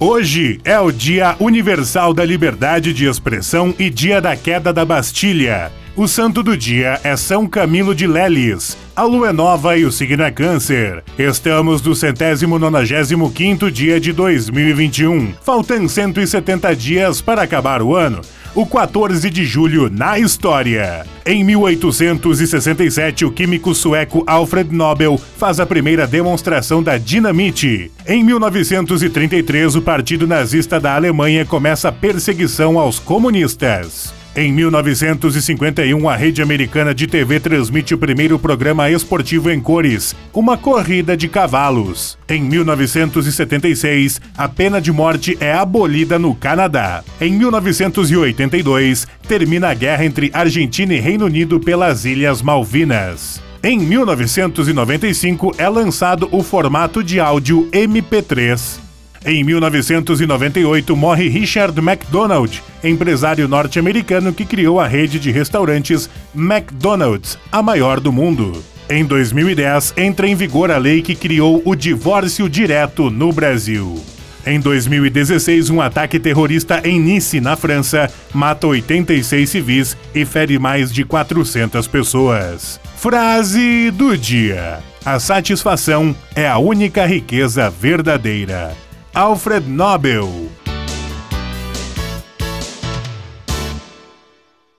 Hoje é o Dia Universal da Liberdade de Expressão e Dia da Queda da Bastilha. O santo do dia é São Camilo de Leles. A lua é nova e o signo é câncer. Estamos no centésimo nonagésimo quinto dia de 2021. Faltam 170 dias para acabar o ano o 14 de julho na história. Em 1867, o químico sueco Alfred Nobel faz a primeira demonstração da dinamite. Em 1933, o Partido Nazista da Alemanha começa a perseguição aos comunistas. Em 1951, a rede americana de TV transmite o primeiro programa esportivo em cores, uma corrida de cavalos. Em 1976, a pena de morte é abolida no Canadá. Em 1982, termina a guerra entre Argentina e Reino Unido pelas Ilhas Malvinas. Em 1995 é lançado o formato de áudio MP3. Em 1998 morre Richard McDonald, empresário norte-americano que criou a rede de restaurantes McDonald's, a maior do mundo. Em 2010 entra em vigor a lei que criou o divórcio direto no Brasil. Em 2016, um ataque terrorista em Nice, na França, mata 86 civis e fere mais de 400 pessoas. Frase do dia: A satisfação é a única riqueza verdadeira. Alfred Nobel.